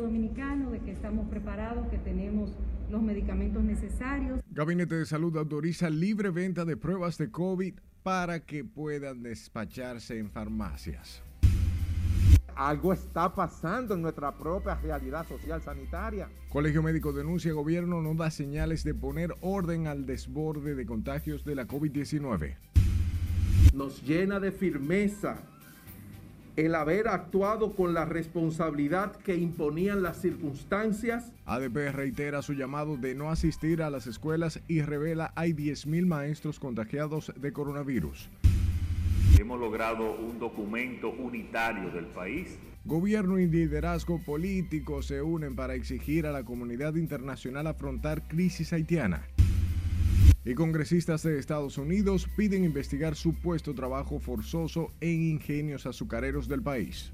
dominicano de que estamos preparados, que tenemos los medicamentos necesarios. Gabinete de Salud autoriza libre venta de pruebas de COVID para que puedan despacharse en farmacias. Algo está pasando en nuestra propia realidad social sanitaria. Colegio Médico denuncia gobierno no da señales de poner orden al desborde de contagios de la COVID-19. Nos llena de firmeza el haber actuado con la responsabilidad que imponían las circunstancias. ADP reitera su llamado de no asistir a las escuelas y revela hay 10.000 maestros contagiados de coronavirus. Hemos logrado un documento unitario del país. Gobierno y liderazgo político se unen para exigir a la comunidad internacional afrontar crisis haitiana. Y congresistas de Estados Unidos piden investigar supuesto trabajo forzoso en ingenios azucareros del país.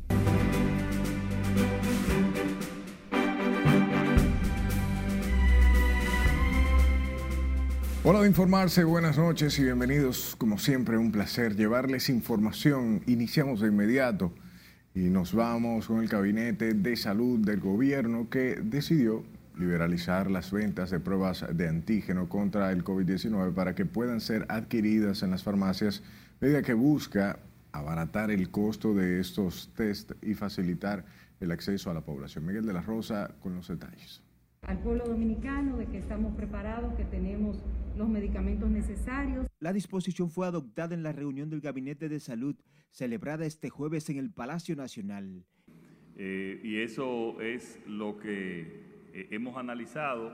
Hola de informarse, buenas noches y bienvenidos. Como siempre, un placer llevarles información. Iniciamos de inmediato y nos vamos con el Gabinete de Salud del Gobierno que decidió liberalizar las ventas de pruebas de antígeno contra el COVID-19 para que puedan ser adquiridas en las farmacias, medida que busca abaratar el costo de estos test y facilitar el acceso a la población. Miguel de la Rosa con los detalles. Al pueblo dominicano de que estamos preparados, que tenemos los medicamentos necesarios. La disposición fue adoptada en la reunión del Gabinete de Salud celebrada este jueves en el Palacio Nacional. Eh, y eso es lo que eh, hemos analizado.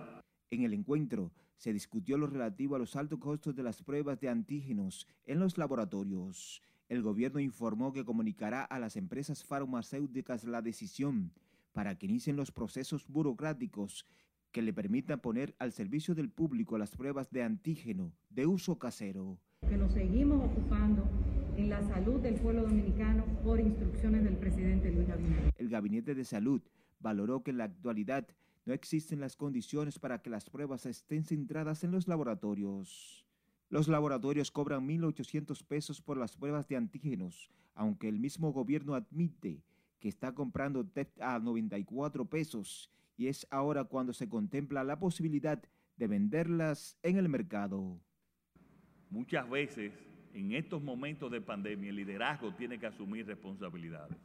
En el encuentro se discutió lo relativo a los altos costos de las pruebas de antígenos en los laboratorios. El gobierno informó que comunicará a las empresas farmacéuticas la decisión para que inicien los procesos burocráticos que le permitan poner al servicio del público las pruebas de antígeno de uso casero. Que nos seguimos ocupando en la salud del pueblo dominicano por instrucciones del presidente Luis Abinader. El Gabinete de Salud valoró que en la actualidad no existen las condiciones para que las pruebas estén centradas en los laboratorios. Los laboratorios cobran 1.800 pesos por las pruebas de antígenos, aunque el mismo gobierno admite que está comprando test a 94 pesos y es ahora cuando se contempla la posibilidad de venderlas en el mercado. Muchas veces en estos momentos de pandemia el liderazgo tiene que asumir responsabilidades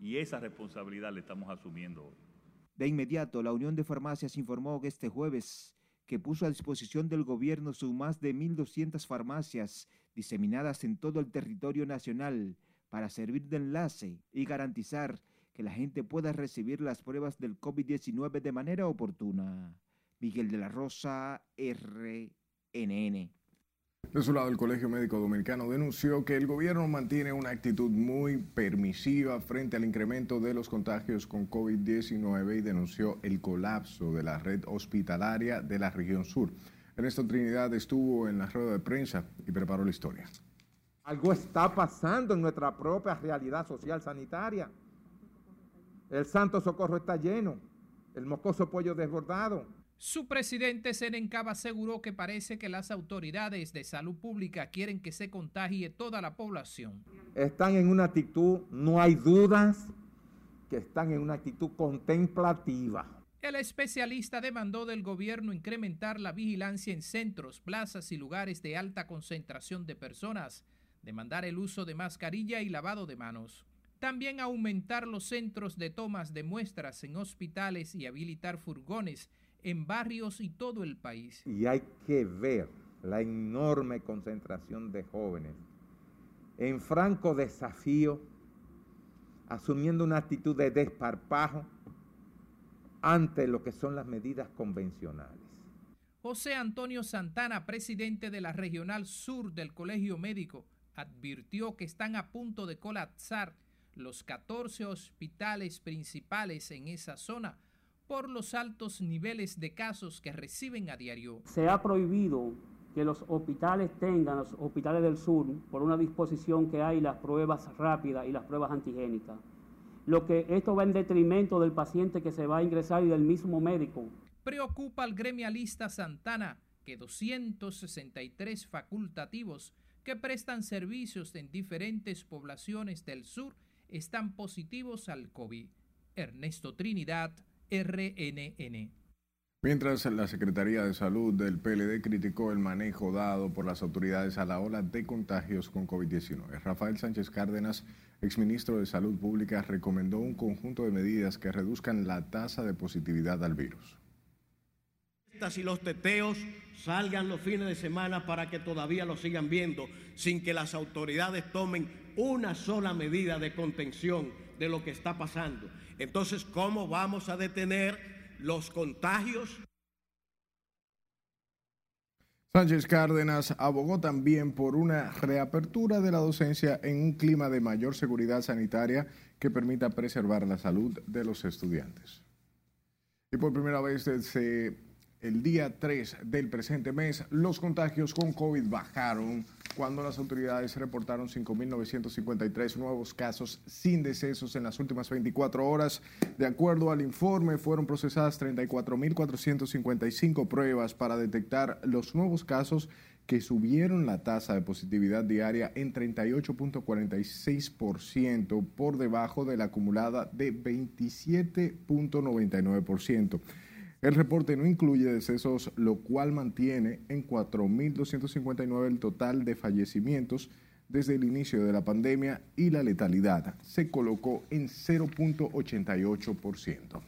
y esa responsabilidad la estamos asumiendo hoy. De inmediato, la Unión de Farmacias informó que este jueves que puso a disposición del gobierno sus más de 1.200 farmacias diseminadas en todo el territorio nacional para servir de enlace y garantizar que la gente pueda recibir las pruebas del COVID-19 de manera oportuna. Miguel de la Rosa, RNN. De su lado, el Colegio Médico Dominicano denunció que el gobierno mantiene una actitud muy permisiva frente al incremento de los contagios con COVID-19 y denunció el colapso de la red hospitalaria de la región sur. Ernesto Trinidad estuvo en la rueda de prensa y preparó la historia. Algo está pasando en nuestra propia realidad social sanitaria. El Santo Socorro está lleno, el mocoso pollo desbordado su presidente Senencaba aseguró que parece que las autoridades de salud pública quieren que se contagie toda la población. Están en una actitud, no hay dudas, que están en una actitud contemplativa. El especialista demandó del gobierno incrementar la vigilancia en centros, plazas y lugares de alta concentración de personas, demandar el uso de mascarilla y lavado de manos. También aumentar los centros de tomas de muestras en hospitales y habilitar furgones en barrios y todo el país. Y hay que ver la enorme concentración de jóvenes en franco desafío, asumiendo una actitud de desparpajo ante lo que son las medidas convencionales. José Antonio Santana, presidente de la Regional Sur del Colegio Médico, advirtió que están a punto de colapsar los 14 hospitales principales en esa zona por los altos niveles de casos que reciben a diario. Se ha prohibido que los hospitales tengan, los hospitales del sur, por una disposición que hay las pruebas rápidas y las pruebas antigénicas. Lo que esto va en detrimento del paciente que se va a ingresar y del mismo médico. Preocupa al gremialista Santana que 263 facultativos que prestan servicios en diferentes poblaciones del sur están positivos al COVID. Ernesto Trinidad, RNN. Mientras la Secretaría de Salud del PLD criticó el manejo dado por las autoridades a la ola de contagios con COVID-19, Rafael Sánchez Cárdenas, exministro de Salud Pública, recomendó un conjunto de medidas que reduzcan la tasa de positividad al virus. Y los teteos salgan los fines de semana para que todavía lo sigan viendo, sin que las autoridades tomen una sola medida de contención de lo que está pasando. Entonces, ¿cómo vamos a detener los contagios. Sánchez Cárdenas abogó también por una reapertura de la docencia en un clima de mayor seguridad sanitaria que permita preservar la salud de los estudiantes. Y por primera vez se el día 3 del presente mes, los contagios con COVID bajaron cuando las autoridades reportaron 5.953 nuevos casos sin decesos en las últimas 24 horas. De acuerdo al informe, fueron procesadas 34.455 pruebas para detectar los nuevos casos que subieron la tasa de positividad diaria en 38.46% por debajo de la acumulada de 27.99%. El reporte no incluye decesos, lo cual mantiene en 4.259 el total de fallecimientos desde el inicio de la pandemia y la letalidad se colocó en 0.88%.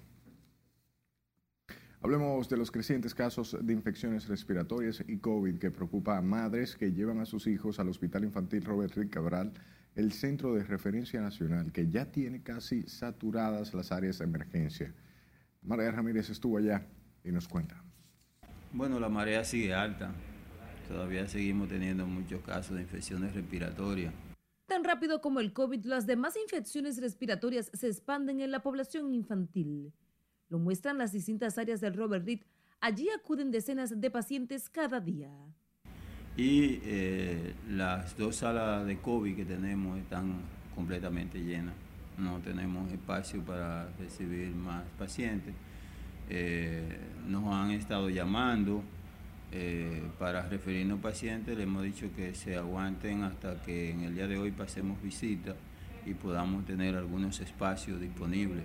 Hablemos de los crecientes casos de infecciones respiratorias y COVID que preocupa a madres que llevan a sus hijos al Hospital Infantil Robert Rick Cabral, el centro de referencia nacional que ya tiene casi saturadas las áreas de emergencia. María Ramírez estuvo allá y nos cuenta. Bueno, la marea sigue alta. Todavía seguimos teniendo muchos casos de infecciones respiratorias. Tan rápido como el COVID, las demás infecciones respiratorias se expanden en la población infantil. Lo muestran las distintas áreas del Robert Reed. Allí acuden decenas de pacientes cada día. Y eh, las dos salas de COVID que tenemos están completamente llenas no tenemos espacio para recibir más pacientes. Eh, nos han estado llamando eh, para referirnos pacientes, le hemos dicho que se aguanten hasta que en el día de hoy pasemos visita y podamos tener algunos espacios disponibles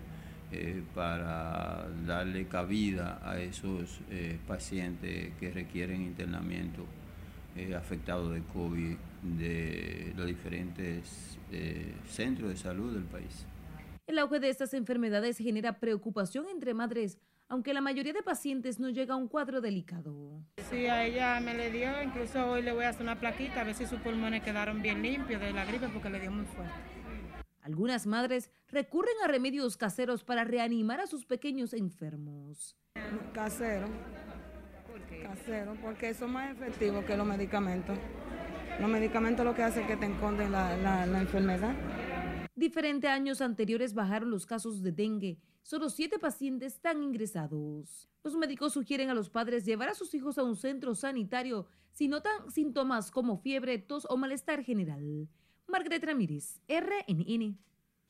eh, para darle cabida a esos pacientes que requieren internamiento afectados de COVID de los diferentes eh, centros de salud del país. El auge de estas enfermedades genera preocupación entre madres, aunque la mayoría de pacientes no llega a un cuadro delicado. Sí, a ella me le dio, incluso hoy le voy a hacer una plaquita a ver si sus pulmones quedaron bien limpios de la gripe porque le dio muy fuerte. Algunas madres recurren a remedios caseros para reanimar a sus pequeños enfermos. Casero. Casero, porque son más efectivos que los medicamentos. Los medicamentos lo que hacen es que te enconden la, enfermedad. Diferente a años anteriores bajaron los casos de dengue. Solo siete pacientes están ingresados. Los médicos sugieren a los padres llevar a sus hijos a un centro sanitario si notan síntomas como fiebre, tos o malestar general. Margaret Ramírez, RNN.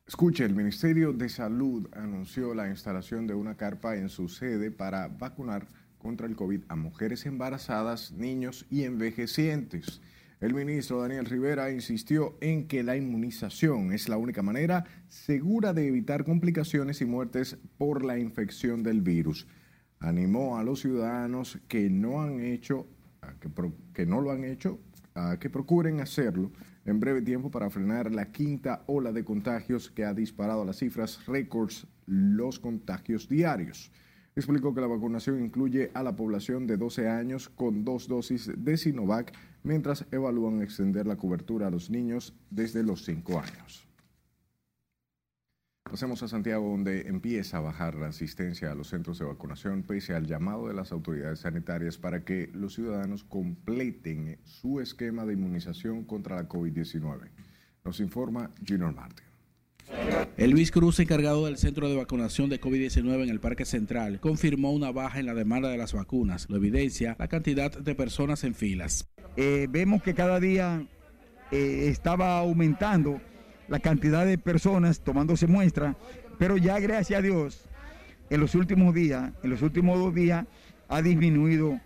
Escuche, el Ministerio de Salud anunció la instalación de una carpa en su sede para vacunar contra el COVID a mujeres embarazadas, niños y envejecientes. El ministro Daniel Rivera insistió en que la inmunización es la única manera segura de evitar complicaciones y muertes por la infección del virus. Animó a los ciudadanos que no han hecho, que, no lo han hecho, a que procuren hacerlo en breve tiempo para frenar la quinta ola de contagios que ha disparado a las cifras récords los contagios diarios. Explicó que la vacunación incluye a la población de 12 años con dos dosis de Sinovac mientras evalúan extender la cobertura a los niños desde los 5 años. Pasemos a Santiago, donde empieza a bajar la asistencia a los centros de vacunación pese al llamado de las autoridades sanitarias para que los ciudadanos completen su esquema de inmunización contra la COVID-19. Nos informa Junior Martin. El Luis Cruz, encargado del centro de vacunación de COVID-19 en el Parque Central, confirmó una baja en la demanda de las vacunas. Lo evidencia la cantidad de personas en filas. Eh, vemos que cada día eh, estaba aumentando la cantidad de personas tomándose muestra, pero ya gracias a Dios, en los últimos días, en los últimos dos días, ha disminuido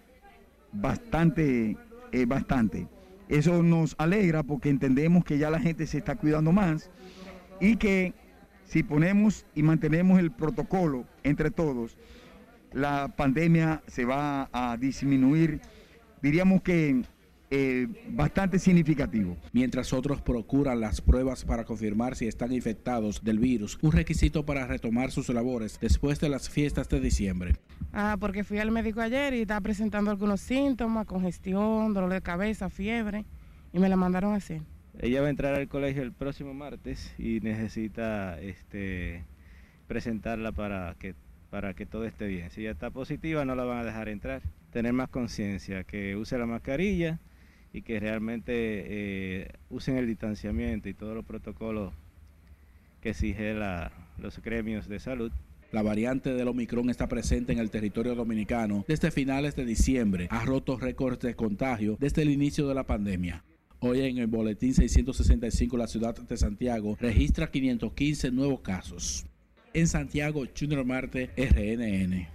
bastante, eh, bastante. Eso nos alegra porque entendemos que ya la gente se está cuidando más y que si ponemos y mantenemos el protocolo entre todos, la pandemia se va a disminuir, diríamos que eh, bastante significativo. Mientras otros procuran las pruebas para confirmar si están infectados del virus, un requisito para retomar sus labores después de las fiestas de diciembre. Ah, porque fui al médico ayer y estaba presentando algunos síntomas, congestión, dolor de cabeza, fiebre, y me la mandaron a hacer. Ella va a entrar al colegio el próximo martes y necesita este, presentarla para que, para que todo esté bien. Si ella está positiva, no la van a dejar entrar. Tener más conciencia, que use la mascarilla y que realmente eh, usen el distanciamiento y todos los protocolos que exige la, los gremios de salud. La variante del Omicron está presente en el territorio dominicano desde finales de diciembre. Ha roto récords de contagio desde el inicio de la pandemia. Hoy en el boletín 665 la ciudad de Santiago registra 515 nuevos casos. En Santiago, Junior Marte, RNN.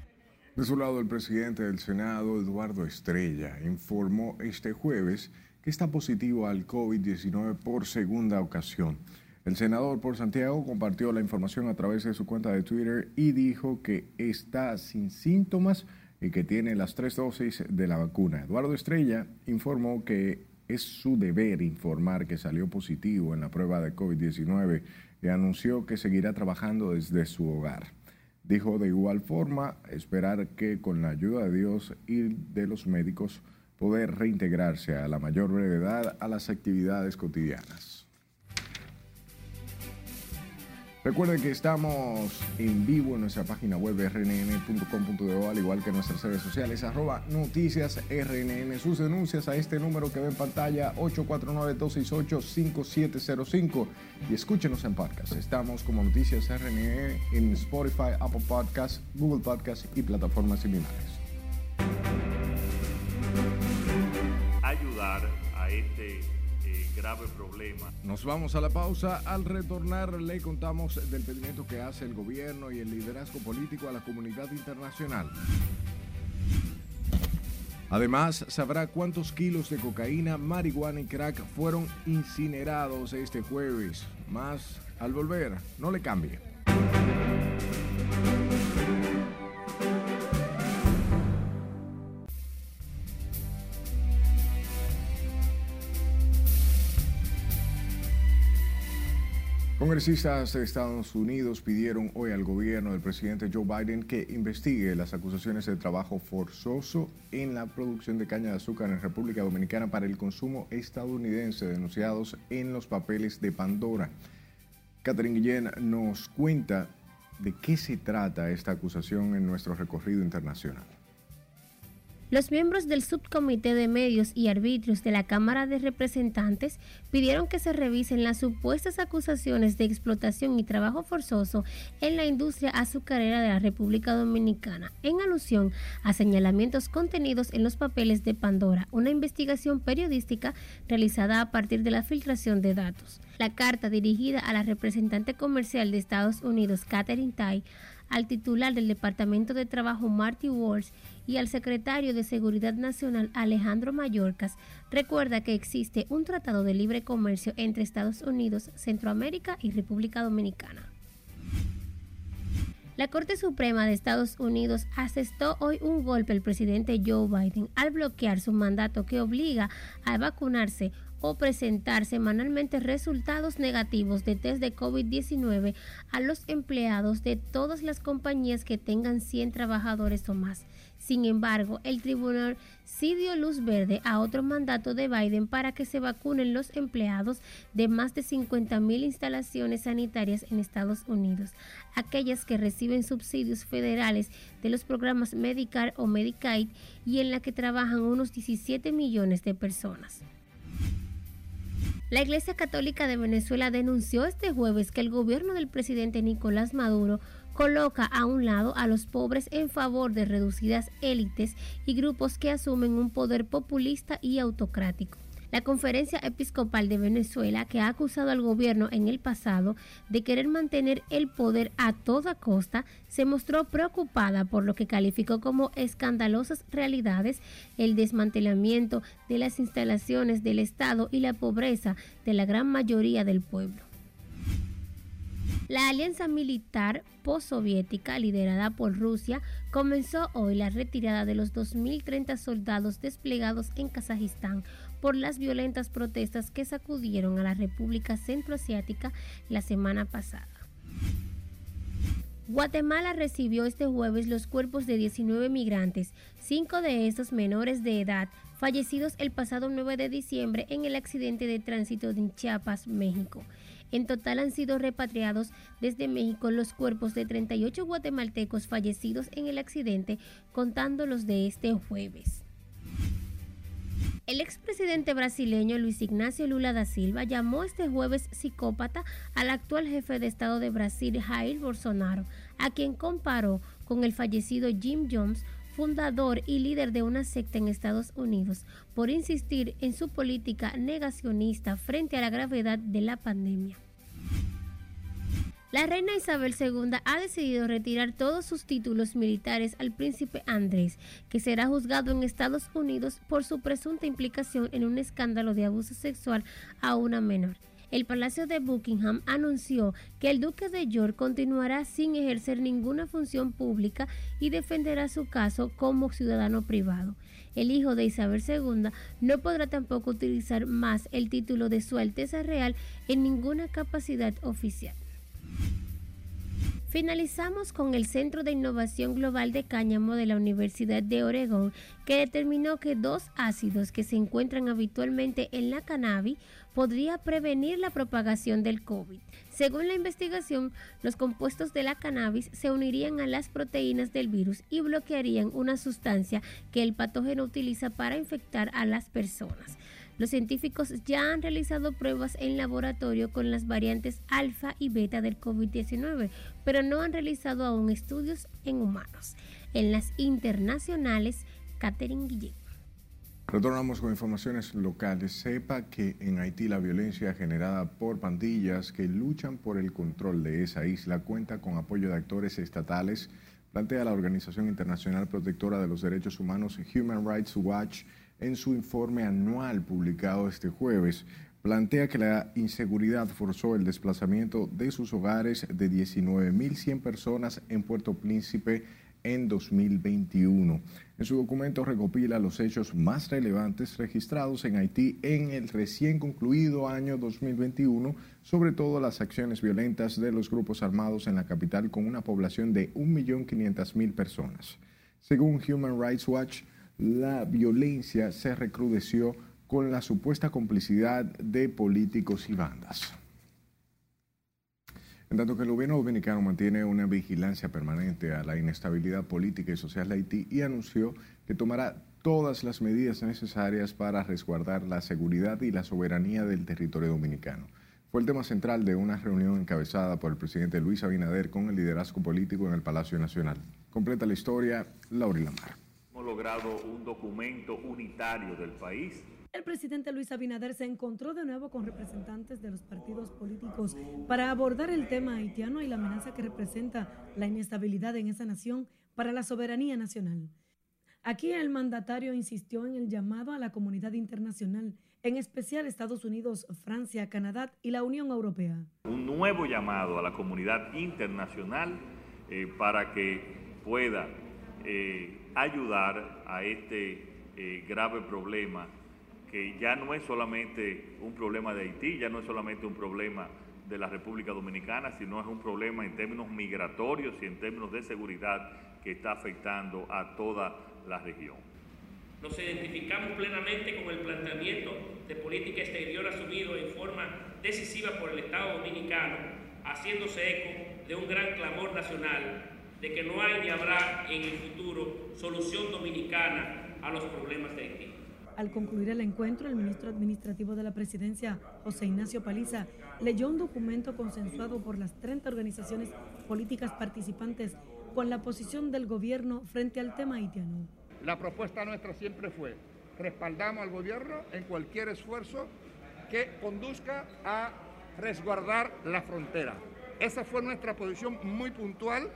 De su lado, el presidente del Senado, Eduardo Estrella, informó este jueves que está positivo al COVID-19 por segunda ocasión. El senador por Santiago compartió la información a través de su cuenta de Twitter y dijo que está sin síntomas y que tiene las tres dosis de la vacuna. Eduardo Estrella informó que es su deber informar que salió positivo en la prueba de COVID-19 y anunció que seguirá trabajando desde su hogar. Dijo de igual forma esperar que con la ayuda de Dios y de los médicos poder reintegrarse a la mayor brevedad a las actividades cotidianas. Recuerden que estamos en vivo en nuestra página web rnn.com.do, al igual que en nuestras redes sociales, arroba noticias rnn. Sus denuncias a este número que ve en pantalla, 849-268-5705. Y escúchenos en podcast. Estamos como Noticias RNN en Spotify, Apple Podcasts, Google Podcasts y plataformas similares. Ayudar a este grave problema. Nos vamos a la pausa. Al retornar le contamos del pedimento que hace el gobierno y el liderazgo político a la comunidad internacional. Además, sabrá cuántos kilos de cocaína, marihuana y crack fueron incinerados este jueves. Más al volver, no le cambie. Congresistas de Estados Unidos pidieron hoy al gobierno del presidente Joe Biden que investigue las acusaciones de trabajo forzoso en la producción de caña de azúcar en República Dominicana para el consumo estadounidense denunciados en los papeles de Pandora. Catherine Guillén nos cuenta de qué se trata esta acusación en nuestro recorrido internacional. Los miembros del Subcomité de Medios y Arbitrios de la Cámara de Representantes pidieron que se revisen las supuestas acusaciones de explotación y trabajo forzoso en la industria azucarera de la República Dominicana, en alusión a señalamientos contenidos en los papeles de Pandora, una investigación periodística realizada a partir de la filtración de datos. La carta dirigida a la representante comercial de Estados Unidos, Catherine Tai, al titular del Departamento de Trabajo, Marty Walsh, y al secretario de Seguridad Nacional Alejandro Mayorkas recuerda que existe un tratado de libre comercio entre Estados Unidos, Centroamérica y República Dominicana. La Corte Suprema de Estados Unidos asestó hoy un golpe al presidente Joe Biden al bloquear su mandato que obliga a vacunarse o presentar semanalmente resultados negativos de test de COVID-19 a los empleados de todas las compañías que tengan 100 trabajadores o más. Sin embargo, el tribunal sí dio luz verde a otro mandato de Biden para que se vacunen los empleados de más de 50 mil instalaciones sanitarias en Estados Unidos, aquellas que reciben subsidios federales de los programas Medicare o Medicaid y en la que trabajan unos 17 millones de personas. La Iglesia Católica de Venezuela denunció este jueves que el gobierno del presidente Nicolás Maduro coloca a un lado a los pobres en favor de reducidas élites y grupos que asumen un poder populista y autocrático. La Conferencia Episcopal de Venezuela, que ha acusado al gobierno en el pasado de querer mantener el poder a toda costa, se mostró preocupada por lo que calificó como escandalosas realidades el desmantelamiento de las instalaciones del Estado y la pobreza de la gran mayoría del pueblo. La alianza militar postsoviética liderada por Rusia comenzó hoy la retirada de los 2.030 soldados desplegados en Kazajistán por las violentas protestas que sacudieron a la República Centroasiática la semana pasada. Guatemala recibió este jueves los cuerpos de 19 migrantes, cinco de estos menores de edad, fallecidos el pasado 9 de diciembre en el accidente de tránsito en Chiapas, México. En total han sido repatriados desde México los cuerpos de 38 guatemaltecos fallecidos en el accidente, contando los de este jueves. El expresidente brasileño Luis Ignacio Lula da Silva llamó este jueves psicópata al actual jefe de Estado de Brasil, Jair Bolsonaro, a quien comparó con el fallecido Jim Jones, fundador y líder de una secta en Estados Unidos, por insistir en su política negacionista frente a la gravedad de la pandemia. La reina Isabel II ha decidido retirar todos sus títulos militares al príncipe Andrés, que será juzgado en Estados Unidos por su presunta implicación en un escándalo de abuso sexual a una menor. El Palacio de Buckingham anunció que el duque de York continuará sin ejercer ninguna función pública y defenderá su caso como ciudadano privado. El hijo de Isabel II no podrá tampoco utilizar más el título de Su Alteza Real en ninguna capacidad oficial. Finalizamos con el Centro de Innovación Global de Cáñamo de la Universidad de Oregón, que determinó que dos ácidos que se encuentran habitualmente en la cannabis podría prevenir la propagación del COVID. Según la investigación, los compuestos de la cannabis se unirían a las proteínas del virus y bloquearían una sustancia que el patógeno utiliza para infectar a las personas. Los científicos ya han realizado pruebas en laboratorio con las variantes alfa y beta del COVID-19, pero no han realizado aún estudios en humanos. En las internacionales, Catherine Guillén. Retornamos con informaciones locales. Sepa que en Haití la violencia generada por pandillas que luchan por el control de esa isla cuenta con apoyo de actores estatales, plantea la Organización Internacional Protectora de los Derechos Humanos Human Rights Watch en su informe anual publicado este jueves, plantea que la inseguridad forzó el desplazamiento de sus hogares de 19.100 personas en Puerto Príncipe en 2021. En su documento recopila los hechos más relevantes registrados en Haití en el recién concluido año 2021, sobre todo las acciones violentas de los grupos armados en la capital con una población de 1.500.000 personas. Según Human Rights Watch, la violencia se recrudeció con la supuesta complicidad de políticos y bandas. En tanto que el gobierno dominicano mantiene una vigilancia permanente a la inestabilidad política y social de Haití y anunció que tomará todas las medidas necesarias para resguardar la seguridad y la soberanía del territorio dominicano. Fue el tema central de una reunión encabezada por el presidente Luis Abinader con el liderazgo político en el Palacio Nacional. Completa la historia, Laura Lamar logrado un documento unitario del país. El presidente Luis Abinader se encontró de nuevo con representantes de los partidos políticos para abordar el tema haitiano y la amenaza que representa la inestabilidad en esa nación para la soberanía nacional. Aquí el mandatario insistió en el llamado a la comunidad internacional, en especial Estados Unidos, Francia, Canadá y la Unión Europea. Un nuevo llamado a la comunidad internacional eh, para que pueda eh, ayudar a este eh, grave problema que ya no es solamente un problema de Haití, ya no es solamente un problema de la República Dominicana, sino es un problema en términos migratorios y en términos de seguridad que está afectando a toda la región. Nos identificamos plenamente con el planteamiento de política exterior asumido en forma decisiva por el Estado dominicano, haciéndose eco de un gran clamor nacional de que no hay ni habrá en el futuro solución dominicana a los problemas de Haití. Al concluir el encuentro, el ministro administrativo de la presidencia, José Ignacio Paliza, leyó un documento consensuado por las 30 organizaciones políticas participantes con la posición del gobierno frente al tema haitiano. La propuesta nuestra siempre fue, respaldamos al gobierno en cualquier esfuerzo que conduzca a resguardar la frontera. Esa fue nuestra posición muy puntual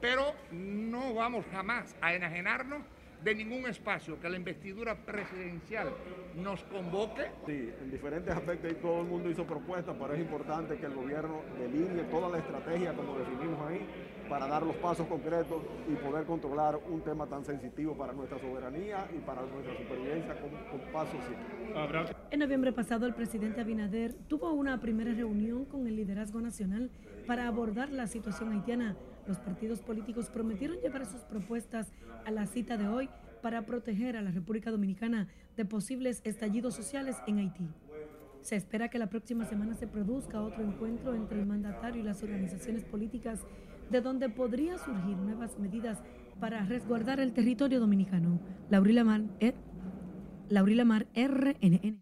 pero no vamos jamás a enajenarnos de ningún espacio que la investidura presidencial nos convoque. Sí, en diferentes aspectos y todo el mundo hizo propuestas, pero es importante que el gobierno delinee toda la estrategia como definimos ahí para dar los pasos concretos y poder controlar un tema tan sensitivo para nuestra soberanía y para nuestra supervivencia con, con pasos simples. En noviembre pasado, el presidente Abinader tuvo una primera reunión con el liderazgo nacional para abordar la situación haitiana. Los partidos políticos prometieron llevar sus propuestas a la cita de hoy para proteger a la República Dominicana de posibles estallidos sociales en Haití. Se espera que la próxima semana se produzca otro encuentro entre el mandatario y las organizaciones políticas, de donde podría surgir nuevas medidas para resguardar el territorio dominicano. Laurila Mar, eh, Mar RNN.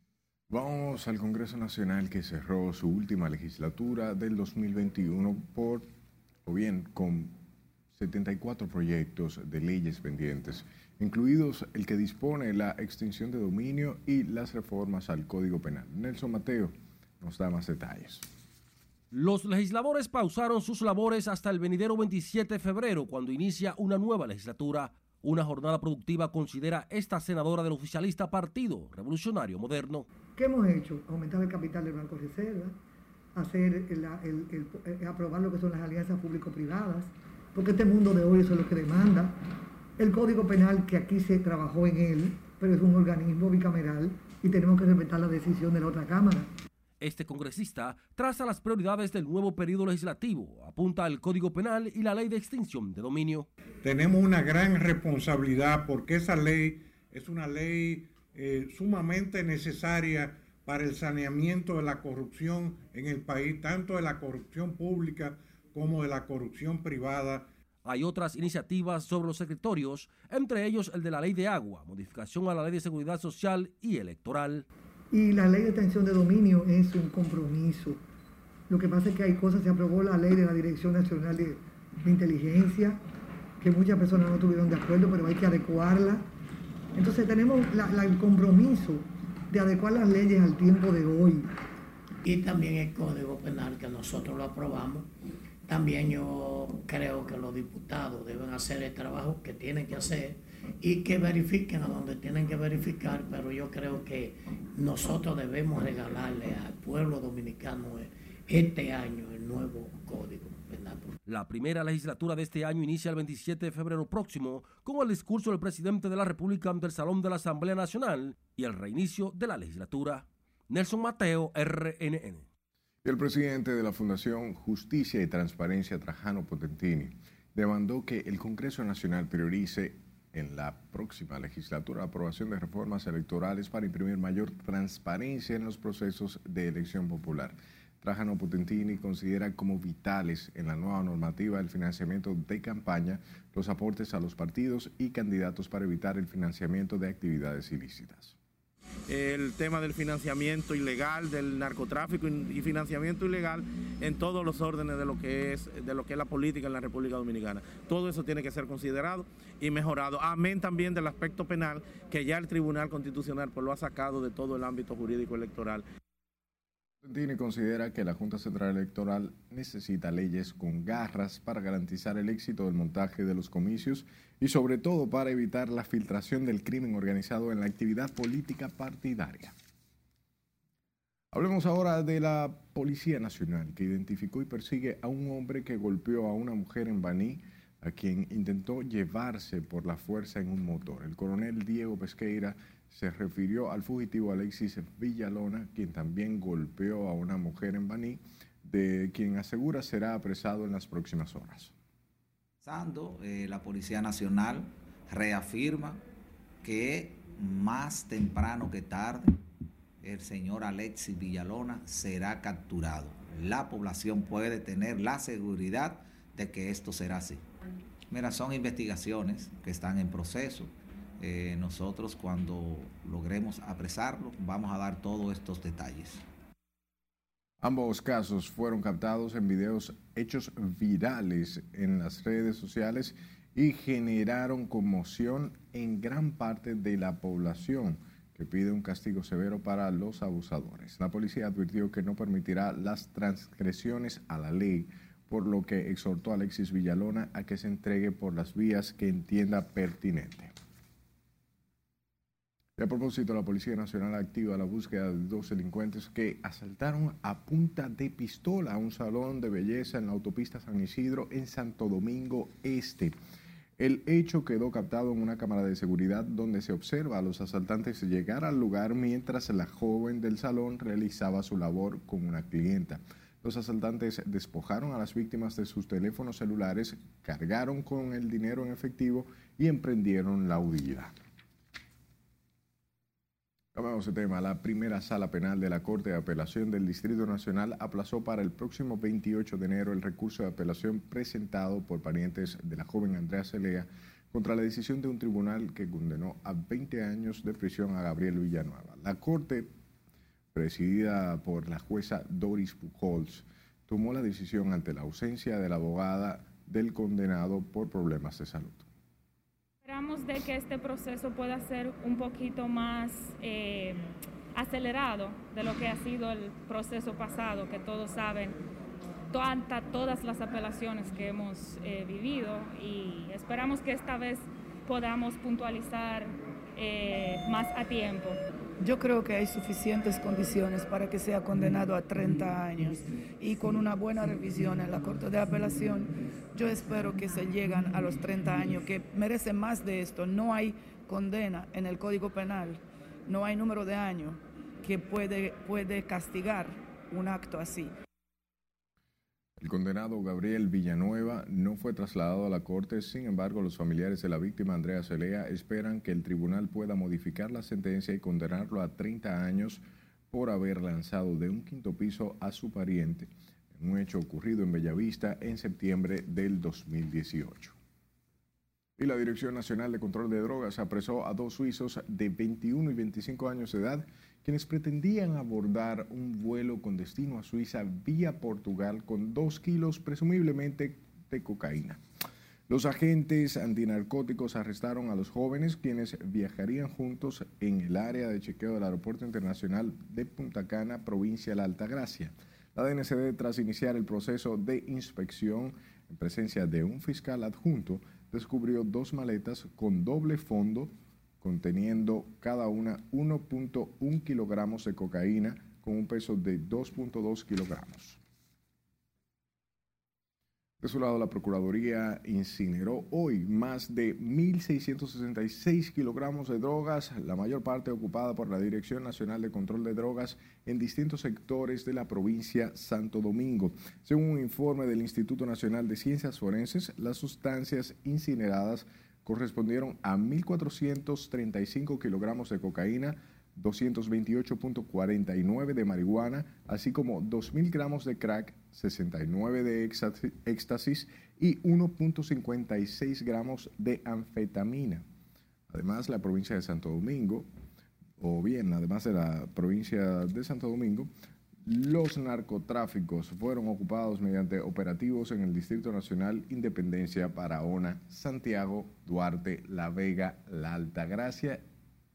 Vamos al Congreso Nacional que cerró su última legislatura del 2021 por, o bien, con 74 proyectos de leyes pendientes, incluidos el que dispone la extinción de dominio y las reformas al Código Penal. Nelson Mateo nos da más detalles. Los legisladores pausaron sus labores hasta el venidero 27 de febrero, cuando inicia una nueva legislatura. Una jornada productiva considera esta senadora del oficialista Partido Revolucionario Moderno. ¿Qué hemos hecho? Aumentar el capital del Banco Reserva, hacer el, el, el, aprobar lo que son las alianzas público-privadas, porque este mundo de hoy eso es lo que demanda. El Código Penal, que aquí se trabajó en él, pero es un organismo bicameral y tenemos que respetar la decisión de la otra Cámara. Este congresista traza las prioridades del nuevo periodo legislativo, apunta al Código Penal y la ley de extinción de dominio. Tenemos una gran responsabilidad porque esa ley es una ley eh, sumamente necesaria para el saneamiento de la corrupción en el país, tanto de la corrupción pública como de la corrupción privada. Hay otras iniciativas sobre los secretorios, entre ellos el de la ley de agua, modificación a la ley de seguridad social y electoral. Y la ley de extensión de dominio es un compromiso. Lo que pasa es que hay cosas, se aprobó la ley de la Dirección Nacional de, de Inteligencia, que muchas personas no estuvieron de acuerdo, pero hay que adecuarla. Entonces tenemos la, la, el compromiso de adecuar las leyes al tiempo de hoy. Y también el Código Penal que nosotros lo aprobamos. También yo creo que los diputados deben hacer el trabajo que tienen que hacer y que verifiquen a donde tienen que verificar, pero yo creo que nosotros debemos regalarle al pueblo dominicano este año el nuevo Código Penal. La primera legislatura de este año inicia el 27 de febrero próximo con el discurso del presidente de la República ante el Salón de la Asamblea Nacional y el reinicio de la legislatura. Nelson Mateo, RNN. El presidente de la Fundación Justicia y Transparencia, Trajano Potentini, demandó que el Congreso Nacional priorice en la próxima legislatura la aprobación de reformas electorales para imprimir mayor transparencia en los procesos de elección popular. Trajano Potentini considera como vitales en la nueva normativa el financiamiento de campaña, los aportes a los partidos y candidatos para evitar el financiamiento de actividades ilícitas el tema del financiamiento ilegal, del narcotráfico y financiamiento ilegal en todos los órdenes de lo que es de lo que es la política en la República Dominicana. Todo eso tiene que ser considerado y mejorado. Amén también del aspecto penal que ya el Tribunal Constitucional pues, lo ha sacado de todo el ámbito jurídico electoral. Tini considera que la Junta Central Electoral necesita leyes con garras para garantizar el éxito del montaje de los comicios y sobre todo para evitar la filtración del crimen organizado en la actividad política partidaria. Hablemos ahora de la Policía Nacional, que identificó y persigue a un hombre que golpeó a una mujer en Baní, a quien intentó llevarse por la fuerza en un motor. El coronel Diego Pesqueira se refirió al fugitivo Alexis Villalona, quien también golpeó a una mujer en Baní, de quien asegura será apresado en las próximas horas. Eh, la Policía Nacional reafirma que más temprano que tarde el señor Alexis Villalona será capturado. La población puede tener la seguridad de que esto será así. Mira, son investigaciones que están en proceso eh, nosotros cuando logremos apresarlo vamos a dar todos estos detalles. Ambos casos fueron captados en videos hechos virales en las redes sociales y generaron conmoción en gran parte de la población que pide un castigo severo para los abusadores. La policía advirtió que no permitirá las transgresiones a la ley, por lo que exhortó a Alexis Villalona a que se entregue por las vías que entienda pertinente. Y a propósito, la Policía Nacional activa la búsqueda de dos delincuentes que asaltaron a punta de pistola a un salón de belleza en la autopista San Isidro en Santo Domingo Este. El hecho quedó captado en una cámara de seguridad donde se observa a los asaltantes llegar al lugar mientras la joven del salón realizaba su labor con una clienta. Los asaltantes despojaron a las víctimas de sus teléfonos celulares, cargaron con el dinero en efectivo y emprendieron la huida. Cambiamos de tema. La primera sala penal de la Corte de Apelación del Distrito Nacional aplazó para el próximo 28 de enero el recurso de apelación presentado por parientes de la joven Andrea Celea contra la decisión de un tribunal que condenó a 20 años de prisión a Gabriel Villanueva. La Corte, presidida por la jueza Doris Pujols, tomó la decisión ante la ausencia de la abogada del condenado por problemas de salud. Esperamos de que este proceso pueda ser un poquito más eh, acelerado de lo que ha sido el proceso pasado, que todos saben toda, todas las apelaciones que hemos eh, vivido y esperamos que esta vez podamos puntualizar eh, más a tiempo. Yo creo que hay suficientes condiciones para que sea condenado a 30 años y con una buena revisión en la Corte de Apelación, yo espero que se lleguen a los 30 años, que merece más de esto. No hay condena en el Código Penal, no hay número de años que puede, puede castigar un acto así. El condenado Gabriel Villanueva no fue trasladado a la corte, sin embargo los familiares de la víctima Andrea Celea esperan que el tribunal pueda modificar la sentencia y condenarlo a 30 años por haber lanzado de un quinto piso a su pariente, en un hecho ocurrido en Bellavista en septiembre del 2018. Y la Dirección Nacional de Control de Drogas apresó a dos suizos de 21 y 25 años de edad quienes pretendían abordar un vuelo con destino a Suiza vía Portugal con dos kilos presumiblemente de cocaína. Los agentes antinarcóticos arrestaron a los jóvenes quienes viajarían juntos en el área de chequeo del Aeropuerto Internacional de Punta Cana, provincia de la Altagracia. La DNCD, tras iniciar el proceso de inspección en presencia de un fiscal adjunto, descubrió dos maletas con doble fondo conteniendo cada una 1.1 kilogramos de cocaína con un peso de 2.2 kilogramos. De su lado, la Procuraduría incineró hoy más de 1.666 kilogramos de drogas, la mayor parte ocupada por la Dirección Nacional de Control de Drogas en distintos sectores de la provincia Santo Domingo. Según un informe del Instituto Nacional de Ciencias Forenses, las sustancias incineradas correspondieron a 1.435 kilogramos de cocaína, 228.49 de marihuana, así como 2.000 gramos de crack, 69 de éxtasis y 1.56 gramos de anfetamina. Además, la provincia de Santo Domingo, o bien, además de la provincia de Santo Domingo, los narcotráficos fueron ocupados mediante operativos en el Distrito Nacional Independencia, Paraona, Santiago, Duarte, La Vega, La Altagracia,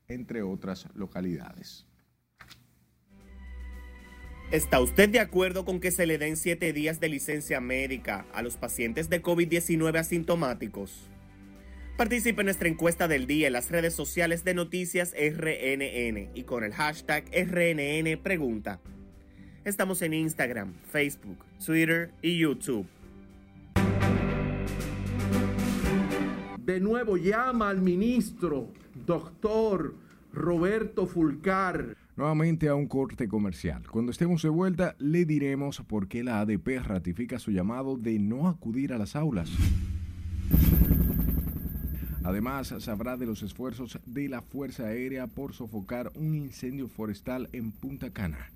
entre otras localidades. ¿Está usted de acuerdo con que se le den siete días de licencia médica a los pacientes de COVID-19 asintomáticos? Participe en nuestra encuesta del día en las redes sociales de Noticias RNN y con el hashtag RNN Pregunta. Estamos en Instagram, Facebook, Twitter y YouTube. De nuevo llama al ministro, doctor Roberto Fulcar. Nuevamente a un corte comercial. Cuando estemos de vuelta le diremos por qué la ADP ratifica su llamado de no acudir a las aulas. Además, sabrá de los esfuerzos de la Fuerza Aérea por sofocar un incendio forestal en Punta Cana.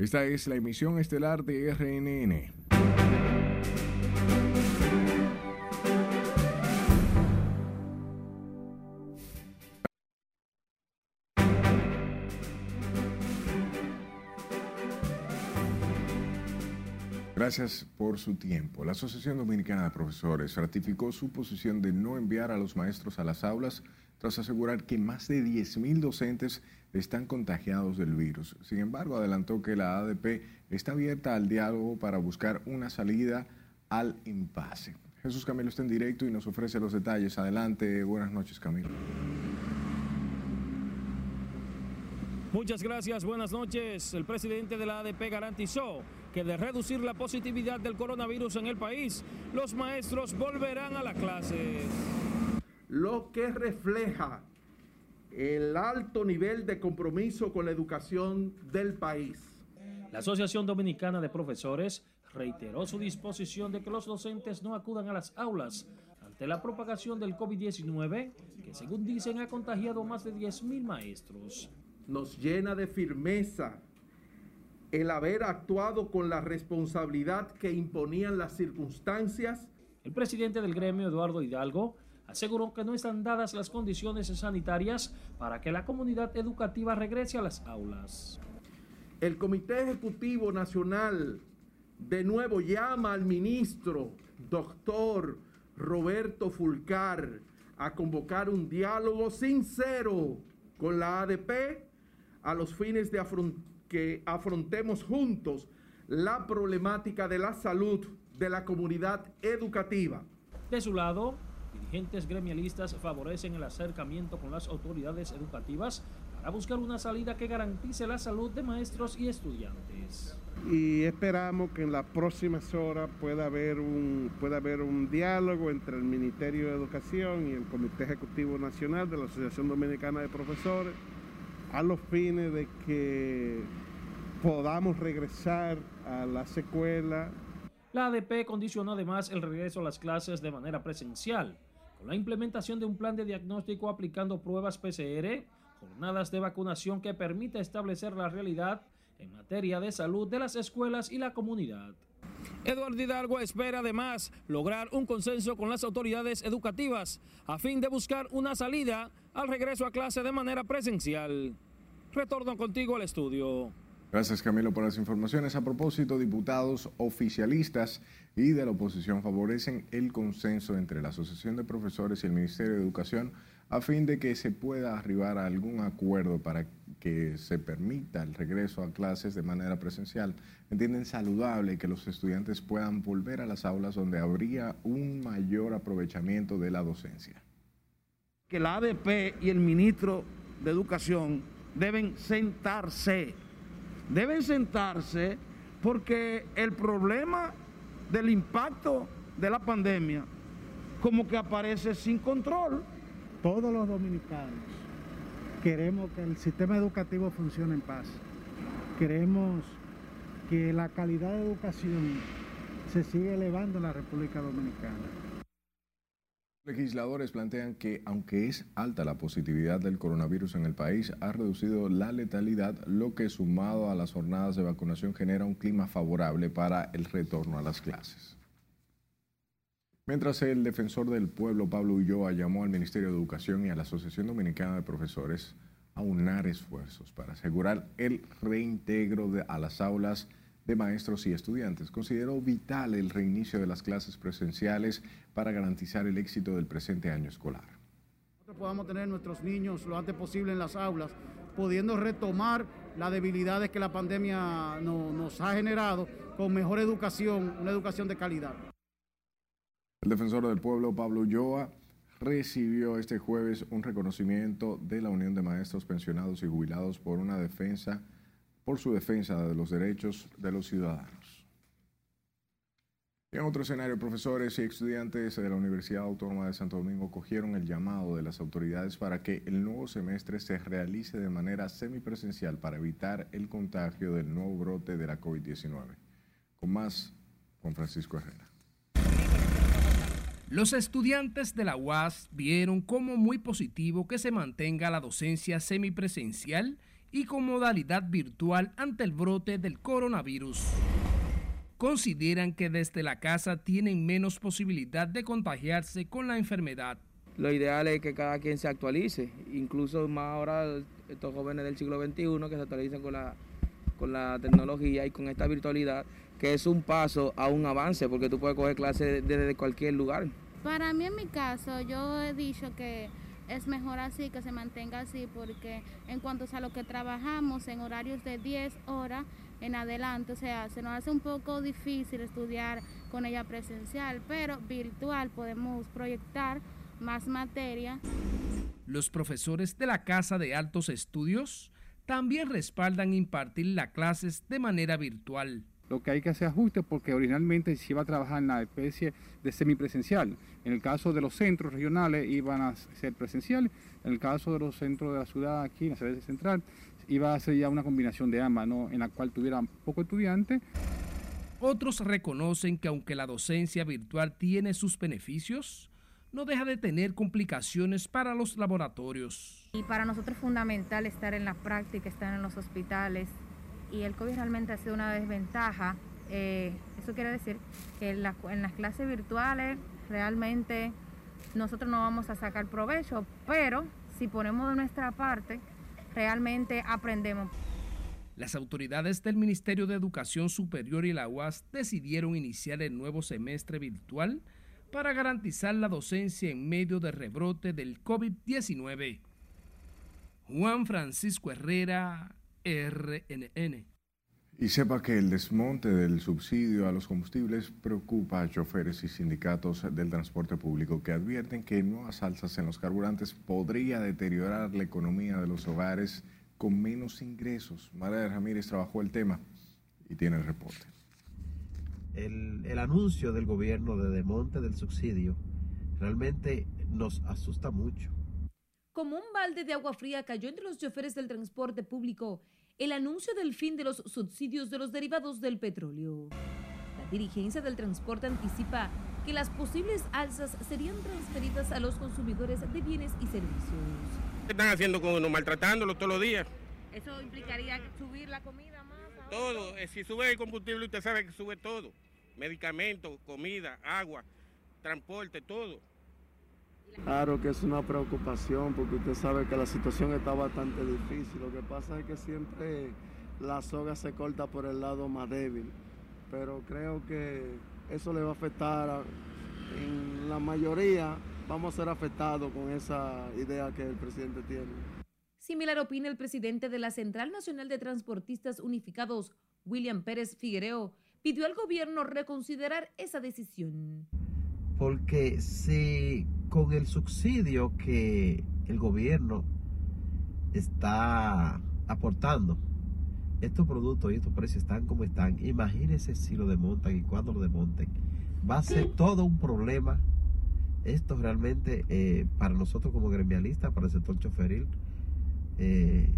Esta es la emisión estelar de RNN. Gracias por su tiempo. La Asociación Dominicana de Profesores ratificó su posición de no enviar a los maestros a las aulas tras asegurar que más de 10.000 docentes están contagiados del virus. Sin embargo, adelantó que la ADP está abierta al diálogo para buscar una salida al impasse. Jesús Camilo está en directo y nos ofrece los detalles. Adelante, buenas noches Camilo. Muchas gracias, buenas noches. El presidente de la ADP garantizó que de reducir la positividad del coronavirus en el país, los maestros volverán a las clases. Lo que refleja el alto nivel de compromiso con la educación del país. La Asociación Dominicana de Profesores reiteró su disposición de que los docentes no acudan a las aulas ante la propagación del COVID-19, que según dicen ha contagiado más de 10.000 maestros. Nos llena de firmeza el haber actuado con la responsabilidad que imponían las circunstancias. El presidente del gremio, Eduardo Hidalgo, aseguró que no están dadas las condiciones sanitarias para que la comunidad educativa regrese a las aulas. El Comité Ejecutivo Nacional de nuevo llama al ministro, doctor Roberto Fulcar, a convocar un diálogo sincero con la ADP a los fines de que afrontemos juntos la problemática de la salud de la comunidad educativa. De su lado, dirigentes gremialistas favorecen el acercamiento con las autoridades educativas para buscar una salida que garantice la salud de maestros y estudiantes. Y esperamos que en las próximas horas pueda haber un, pueda haber un diálogo entre el Ministerio de Educación y el Comité Ejecutivo Nacional de la Asociación Dominicana de Profesores a los fines de que podamos regresar a la secuela. La ADP condicionó además el regreso a las clases de manera presencial, con la implementación de un plan de diagnóstico aplicando pruebas PCR, jornadas de vacunación que permita establecer la realidad en materia de salud de las escuelas y la comunidad. Eduardo Hidalgo espera además lograr un consenso con las autoridades educativas a fin de buscar una salida al regreso a clase de manera presencial. Retorno contigo al estudio. Gracias Camilo por las informaciones. A propósito, diputados oficialistas y de la oposición favorecen el consenso entre la Asociación de Profesores y el Ministerio de Educación a fin de que se pueda arribar a algún acuerdo para que se permita el regreso a clases de manera presencial. Entienden saludable que los estudiantes puedan volver a las aulas donde habría un mayor aprovechamiento de la docencia. Que la ADP y el ministro de Educación deben sentarse deben sentarse porque el problema del impacto de la pandemia como que aparece sin control. Todos los dominicanos queremos que el sistema educativo funcione en paz. Queremos que la calidad de educación se siga elevando en la República Dominicana. Legisladores plantean que, aunque es alta la positividad del coronavirus en el país, ha reducido la letalidad, lo que sumado a las jornadas de vacunación genera un clima favorable para el retorno a las clases. Mientras el defensor del pueblo, Pablo Ulloa, llamó al Ministerio de Educación y a la Asociación Dominicana de Profesores a unar esfuerzos para asegurar el reintegro a las aulas de maestros y estudiantes. Consideró vital el reinicio de las clases presenciales para garantizar el éxito del presente año escolar. Nosotros podamos tener nuestros niños lo antes posible en las aulas, pudiendo retomar las debilidades que la pandemia nos ha generado con mejor educación, una educación de calidad. El defensor del pueblo, Pablo Ulloa, recibió este jueves un reconocimiento de la Unión de Maestros Pensionados y Jubilados por una defensa por su defensa de los derechos de los ciudadanos. En otro escenario, profesores y estudiantes de la Universidad Autónoma de Santo Domingo cogieron el llamado de las autoridades para que el nuevo semestre se realice de manera semipresencial para evitar el contagio del nuevo brote de la COVID-19. Con más, Juan Francisco Herrera. Los estudiantes de la UAS vieron como muy positivo que se mantenga la docencia semipresencial y con modalidad virtual ante el brote del coronavirus. Consideran que desde la casa tienen menos posibilidad de contagiarse con la enfermedad. Lo ideal es que cada quien se actualice, incluso más ahora estos jóvenes del siglo XXI que se actualicen con la, con la tecnología y con esta virtualidad, que es un paso a un avance, porque tú puedes coger clases desde cualquier lugar. Para mí en mi caso, yo he dicho que es mejor así, que se mantenga así, porque en cuanto a lo que trabajamos en horarios de 10 horas en adelante, o sea, se nos hace un poco difícil estudiar con ella presencial, pero virtual podemos proyectar más materia. Los profesores de la Casa de Altos Estudios también respaldan impartir las clases de manera virtual. Lo que hay que hacer ajustes porque originalmente se iba a trabajar en la especie de semipresencial. En el caso de los centros regionales iban a ser presenciales, en el caso de los centros de la ciudad aquí, en la sede central, iba a ser ya una combinación de ambas, ¿no? en la cual tuvieran pocos estudiantes. Otros reconocen que aunque la docencia virtual tiene sus beneficios, no deja de tener complicaciones para los laboratorios. Y para nosotros es fundamental estar en la práctica, estar en los hospitales. Y el COVID realmente ha sido una desventaja. Eh, eso quiere decir que en, en las clases virtuales realmente nosotros no vamos a sacar provecho, pero si ponemos de nuestra parte, realmente aprendemos. Las autoridades del Ministerio de Educación Superior y la UAS decidieron iniciar el nuevo semestre virtual para garantizar la docencia en medio del rebrote del COVID-19. Juan Francisco Herrera, RNN. Y sepa que el desmonte del subsidio a los combustibles preocupa a choferes y sindicatos del transporte público que advierten que nuevas alzas en los carburantes podría deteriorar la economía de los hogares con menos ingresos. María Ramírez trabajó el tema y tiene el reporte. El, el anuncio del gobierno de desmonte del subsidio realmente nos asusta mucho. Como un balde de agua fría cayó entre los choferes del transporte público el anuncio del fin de los subsidios de los derivados del petróleo. La dirigencia del transporte anticipa que las posibles alzas serían transferidas a los consumidores de bienes y servicios. ¿Qué están haciendo con uno? Maltratándolo todos los días. ¿Eso implicaría subir la comida más? Todo. Eh, si sube el combustible, usted sabe que sube todo. Medicamentos, comida, agua, transporte, todo. Claro que es una preocupación porque usted sabe que la situación está bastante difícil. Lo que pasa es que siempre la soga se corta por el lado más débil. Pero creo que eso le va a afectar. A, en la mayoría vamos a ser afectados con esa idea que el presidente tiene. Similar opina el presidente de la Central Nacional de Transportistas Unificados, William Pérez Figuereo, pidió al gobierno reconsiderar esa decisión porque si con el subsidio que el gobierno está aportando, estos productos y estos precios están como están, imagínense si lo desmontan y cuando lo desmonten. Va a ser todo un problema. Esto realmente eh, para nosotros como gremialistas, para el sector choferil, eh,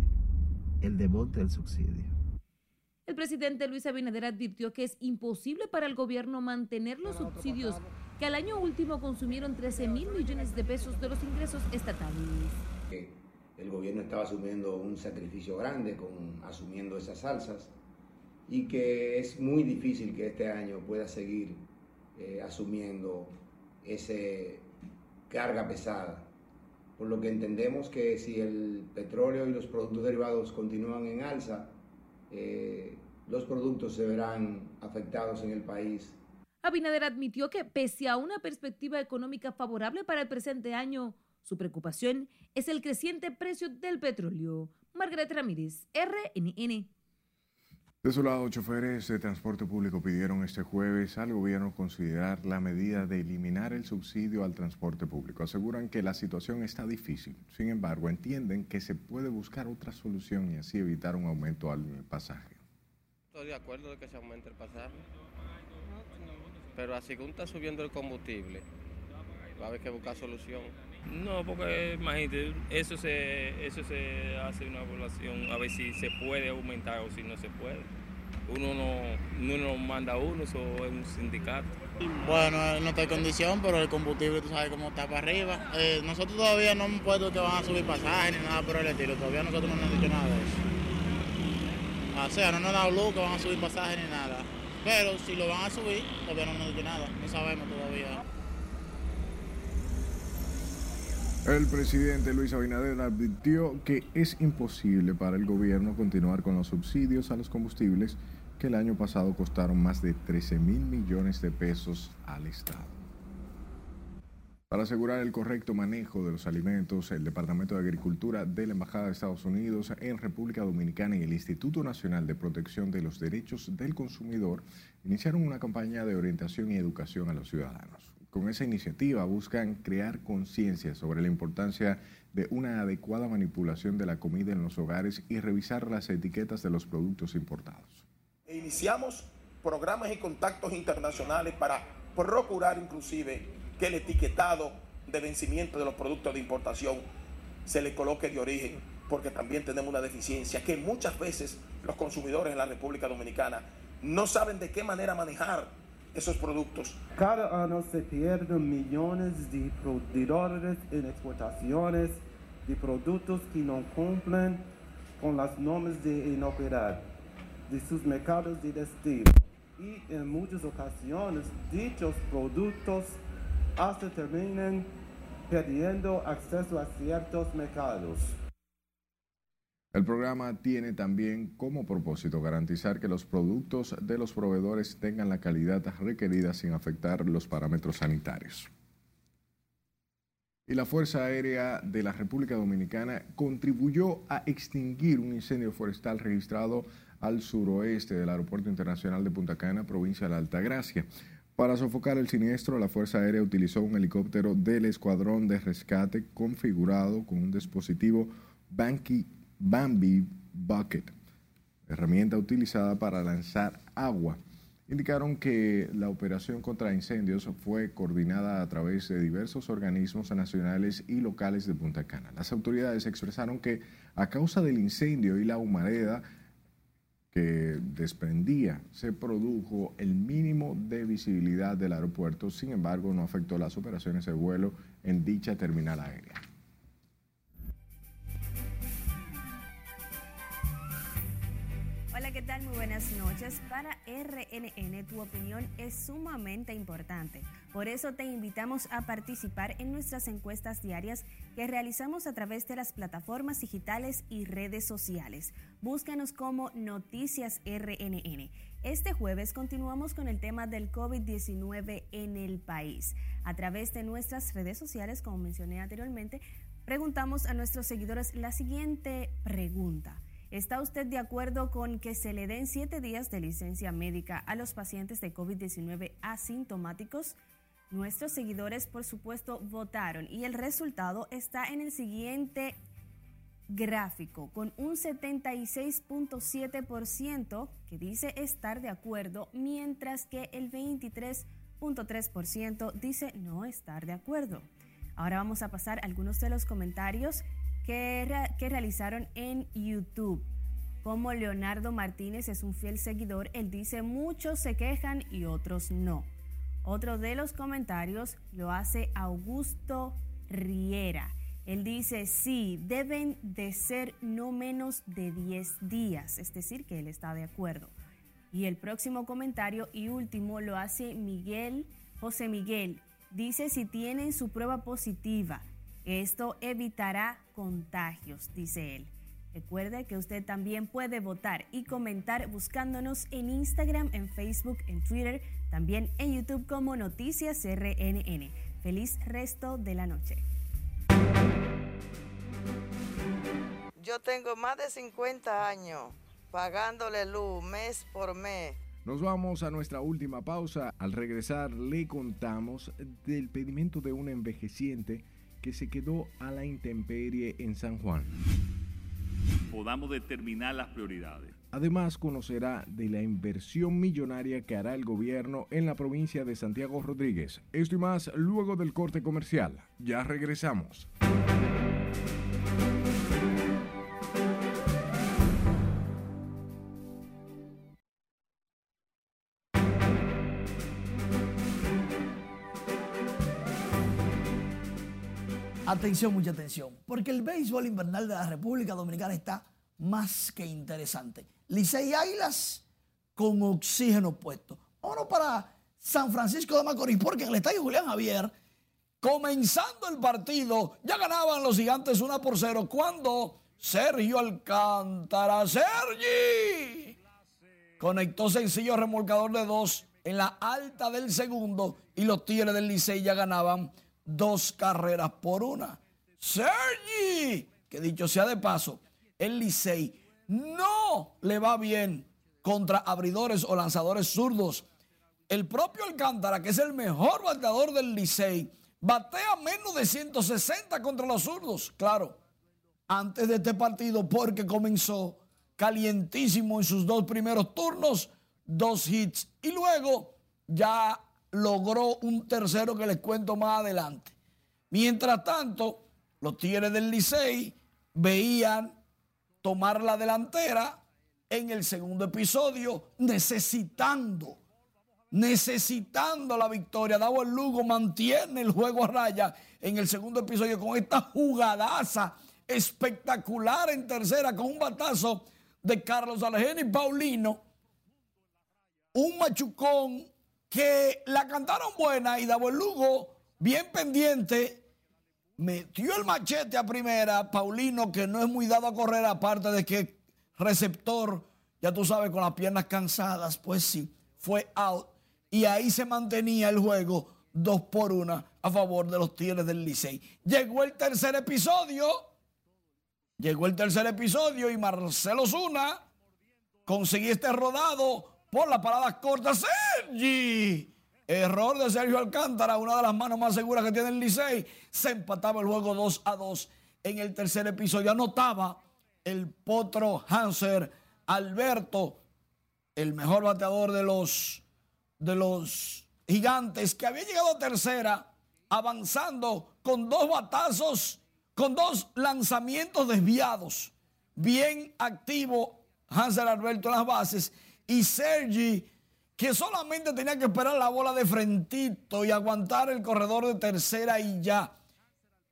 el desmonte del subsidio. El presidente Luis Abinader advirtió que es imposible para el gobierno mantener los subsidios que al año último consumieron 13 mil millones de pesos de los ingresos estatales. El gobierno estaba asumiendo un sacrificio grande con asumiendo esas alzas y que es muy difícil que este año pueda seguir eh, asumiendo esa carga pesada. Por lo que entendemos que si el petróleo y los productos derivados continúan en alza, eh, los productos se verán afectados en el país Abinader admitió que pese a una perspectiva económica favorable para el presente año, su preocupación es el creciente precio del petróleo. Margaret Ramírez, RNN. De su lado, choferes de transporte público pidieron este jueves al gobierno considerar la medida de eliminar el subsidio al transporte público. Aseguran que la situación está difícil. Sin embargo, entienden que se puede buscar otra solución y así evitar un aumento al pasaje. Estoy de acuerdo de que se aumente el pasaje pero así que está subiendo el combustible, va a haber que buscar solución. No, porque imagínate, eso se, eso se hace una evaluación a ver si se puede aumentar o si no se puede. Uno no, no manda a uno, eso es un sindicato. Bueno, no está en condición, pero el combustible tú sabes cómo está para arriba. Eh, nosotros todavía no hemos puesto que van a subir pasajes ni nada por el estilo, todavía nosotros no nos han dicho nada de eso. O sea, no nos han dado luz que van a subir pasajes ni nada. Pero si lo van a subir, todavía no nos dice nada, no sabemos todavía. El presidente Luis Abinader advirtió que es imposible para el gobierno continuar con los subsidios a los combustibles que el año pasado costaron más de 13 mil millones de pesos al Estado. Para asegurar el correcto manejo de los alimentos, el Departamento de Agricultura de la Embajada de Estados Unidos en República Dominicana y el Instituto Nacional de Protección de los Derechos del Consumidor iniciaron una campaña de orientación y educación a los ciudadanos. Con esa iniciativa buscan crear conciencia sobre la importancia de una adecuada manipulación de la comida en los hogares y revisar las etiquetas de los productos importados. E iniciamos programas y contactos internacionales para procurar inclusive que el etiquetado de vencimiento de los productos de importación se le coloque de origen, porque también tenemos una deficiencia que muchas veces los consumidores en la República Dominicana no saben de qué manera manejar esos productos. Cada año se pierden millones de dólares en exportaciones de productos que no cumplen con las normas de inocuidad de sus mercados de destino. Y en muchas ocasiones dichos productos hasta terminan perdiendo acceso a ciertos mercados. El programa tiene también como propósito garantizar que los productos de los proveedores tengan la calidad requerida sin afectar los parámetros sanitarios. Y la Fuerza Aérea de la República Dominicana contribuyó a extinguir un incendio forestal registrado al suroeste del Aeropuerto Internacional de Punta Cana, provincia de la Altagracia. Para sofocar el siniestro, la Fuerza Aérea utilizó un helicóptero del Escuadrón de Rescate configurado con un dispositivo Banky Bambi Bucket, herramienta utilizada para lanzar agua. Indicaron que la operación contra incendios fue coordinada a través de diversos organismos nacionales y locales de Punta Cana. Las autoridades expresaron que a causa del incendio y la humareda que desprendía, se produjo el mínimo de visibilidad del aeropuerto, sin embargo no afectó las operaciones de vuelo en dicha terminal aérea. ¿Qué tal? Muy buenas noches. Para RNN tu opinión es sumamente importante. Por eso te invitamos a participar en nuestras encuestas diarias que realizamos a través de las plataformas digitales y redes sociales. Búscanos como Noticias RNN. Este jueves continuamos con el tema del COVID-19 en el país. A través de nuestras redes sociales, como mencioné anteriormente, preguntamos a nuestros seguidores la siguiente pregunta. ¿Está usted de acuerdo con que se le den siete días de licencia médica a los pacientes de COVID-19 asintomáticos? Nuestros seguidores, por supuesto, votaron y el resultado está en el siguiente gráfico, con un 76.7% que dice estar de acuerdo, mientras que el 23.3% dice no estar de acuerdo. Ahora vamos a pasar a algunos de los comentarios que, realizaron en YouTube. Como Leonardo Martínez es un fiel seguidor, él dice muchos se quejan y otros no. Otro de los comentarios lo hace Augusto Riera. Él dice, sí, deben de ser no menos de 10 días, es decir, que él está de acuerdo. Y el próximo comentario y último lo hace Miguel, José Miguel. Dice si tienen su prueba positiva, esto evitará contagios, dice él. Recuerde que usted también puede votar y comentar buscándonos en Instagram, en Facebook, en Twitter, también en YouTube como Noticias RNN. Feliz resto de la noche. Yo tengo más de 50 años pagándole luz mes por mes. Nos vamos a nuestra última pausa. Al regresar le contamos del pedimento de una envejeciente que se quedó a la intemperie en San Juan. Podamos determinar las prioridades. Además, conocerá de la inversión millonaria que hará el gobierno en la provincia de Santiago Rodríguez. Esto y más luego del corte comercial. Ya regresamos. Atención, mucha atención, porque el béisbol invernal de la República Dominicana está más que interesante. Licey Águilas con oxígeno puesto. Vámonos para San Francisco de Macorís, porque en el estadio Julián Javier, comenzando el partido, ya ganaban los gigantes 1 por 0 cuando Sergio Alcántara, Sergi, conectó sencillo remolcador de dos en la alta del segundo y los Tigres del Licey ya ganaban dos carreras por una. Sergi, que dicho sea de paso, el Licey no le va bien contra abridores o lanzadores zurdos. el propio Alcántara, que es el mejor bateador del Licey, batea menos de 160 contra los zurdos. Claro, antes de este partido, porque comenzó calientísimo en sus dos primeros turnos, dos hits, y luego ya logró un tercero que les cuento más adelante. Mientras tanto, los Tigres del Licey veían tomar la delantera en el segundo episodio, necesitando, necesitando la victoria. Davo el Lugo mantiene el juego a raya en el segundo episodio con esta jugadaza espectacular en tercera con un batazo de Carlos y Paulino. Un machucón que la cantaron buena y Davo Lugo bien pendiente metió el machete a primera, Paulino, que no es muy dado a correr, aparte de que receptor, ya tú sabes, con las piernas cansadas, pues sí, fue out. Y ahí se mantenía el juego dos por una a favor de los Tigres del Licey. Llegó el tercer episodio. Llegó el tercer episodio y Marcelo Zuna consiguió este rodado por la parada corta. Sergi Error de Sergio Alcántara, una de las manos más seguras que tiene el Licey. Se empataba el juego 2 a 2 en el tercer episodio. Anotaba el potro Hanser Alberto, el mejor bateador de los, de los gigantes, que había llegado a tercera, avanzando con dos batazos, con dos lanzamientos desviados. Bien activo Hanser Alberto en las bases. Y Sergi que solamente tenía que esperar la bola de frentito y aguantar el corredor de tercera y ya.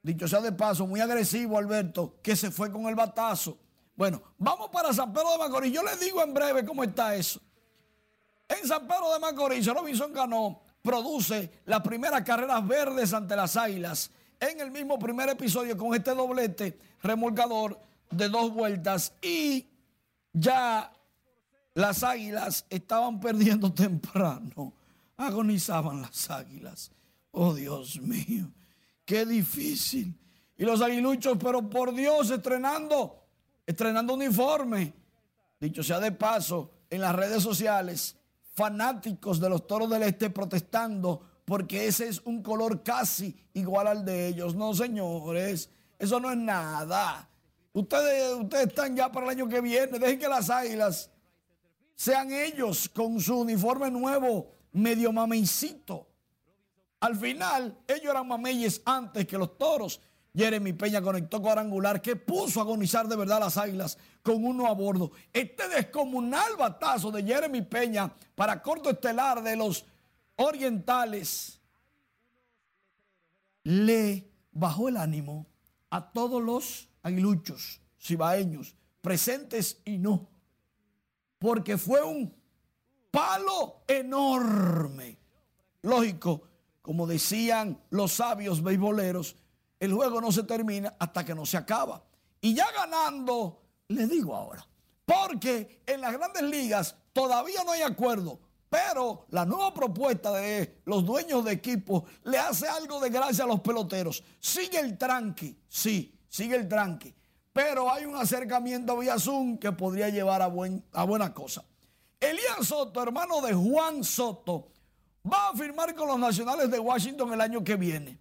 Dicho sea de paso, muy agresivo Alberto, que se fue con el batazo. Bueno, vamos para San Pedro de Macorís. Yo les digo en breve cómo está eso. En San Pedro de Macorís, Robinson ganó, produce las primeras carreras verdes ante las Águilas. En el mismo primer episodio con este doblete remolcador de dos vueltas y ya las águilas estaban perdiendo temprano. Agonizaban las águilas. Oh Dios mío, qué difícil. Y los aguiluchos, pero por Dios, estrenando, estrenando uniforme. Dicho sea de paso, en las redes sociales, fanáticos de los toros del este protestando porque ese es un color casi igual al de ellos. No, señores, eso no es nada. Ustedes, ustedes están ya para el año que viene. Dejen que las águilas sean ellos con su uniforme nuevo, medio mameycito. Al final, ellos eran mameyes antes que los toros. Jeremy Peña conectó cuadrangular que puso a agonizar de verdad las águilas con uno a bordo. Este descomunal batazo de Jeremy Peña para corto estelar de los orientales le bajó el ánimo a todos los aguiluchos cibaeños, presentes y no porque fue un palo enorme. Lógico, como decían los sabios beisboleros, el juego no se termina hasta que no se acaba. Y ya ganando, le digo ahora, porque en las grandes ligas todavía no hay acuerdo, pero la nueva propuesta de los dueños de equipo le hace algo de gracia a los peloteros. Sigue el tranque, sí, sigue el tranque pero hay un acercamiento vía Zoom que podría llevar a, buen, a buena cosa. Elian Soto, hermano de Juan Soto, va a firmar con los Nacionales de Washington el año que viene.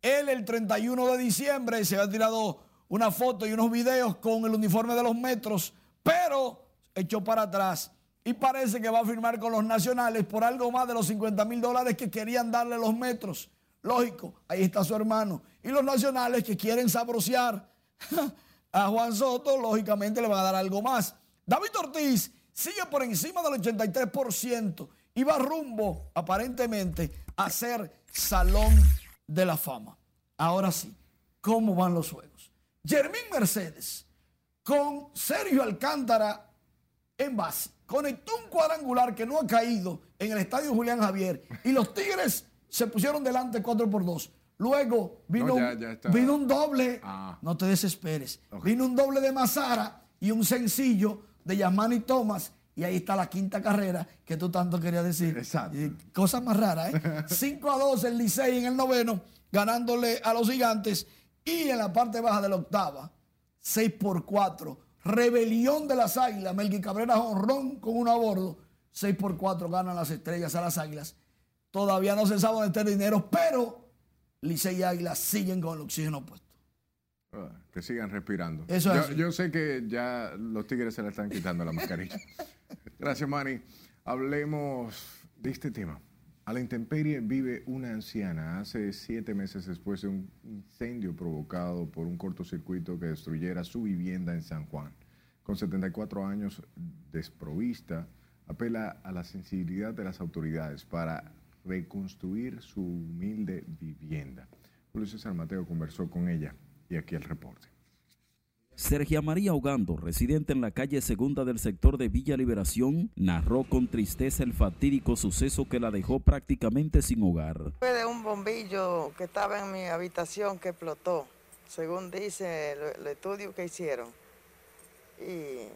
Él el 31 de diciembre se ha tirado una foto y unos videos con el uniforme de los metros, pero echó para atrás y parece que va a firmar con los Nacionales por algo más de los 50 mil dólares que querían darle los metros. Lógico, ahí está su hermano. Y los Nacionales que quieren sabrosear a Juan Soto, lógicamente le van a dar algo más. David Ortiz sigue por encima del 83% y va rumbo, aparentemente, a ser Salón de la Fama. Ahora sí, ¿cómo van los juegos? Jermín Mercedes con Sergio Alcántara en base. Conectó un cuadrangular que no ha caído en el estadio Julián Javier y los Tigres se pusieron delante 4 por 2. Luego vino, vino un doble, ah. no te desesperes, vino un doble de Mazara y un sencillo de Yamani Thomas. Y ahí está la quinta carrera que tú tanto querías decir. Exacto. cosa más rara, ¿eh? 5 a 2 el Licey en el noveno, ganándole a los gigantes. Y en la parte baja de la octava, 6 por 4. Rebelión de las águilas. Melqui Cabrera honrón con uno a bordo. 6 por 4 ganan las estrellas a las águilas. Todavía no se sabe dónde está el dinero, pero Licey y Águilas siguen con el oxígeno puesto. Ah, Que sigan respirando. Eso es yo, así. yo sé que ya los tigres se le están quitando la mascarilla. Gracias, Manny. Hablemos de este tema. A la intemperie vive una anciana hace siete meses después de un incendio provocado por un cortocircuito que destruyera su vivienda en San Juan. Con 74 años desprovista, apela a la sensibilidad de las autoridades para reconstruir su humilde vivienda. Julio César Mateo conversó con ella y aquí el reporte. Sergia María Ogando, residente en la calle segunda del sector de Villa Liberación, narró con tristeza el fatídico suceso que la dejó prácticamente sin hogar. Fue de un bombillo que estaba en mi habitación que explotó, según dice el, el estudio que hicieron. Y,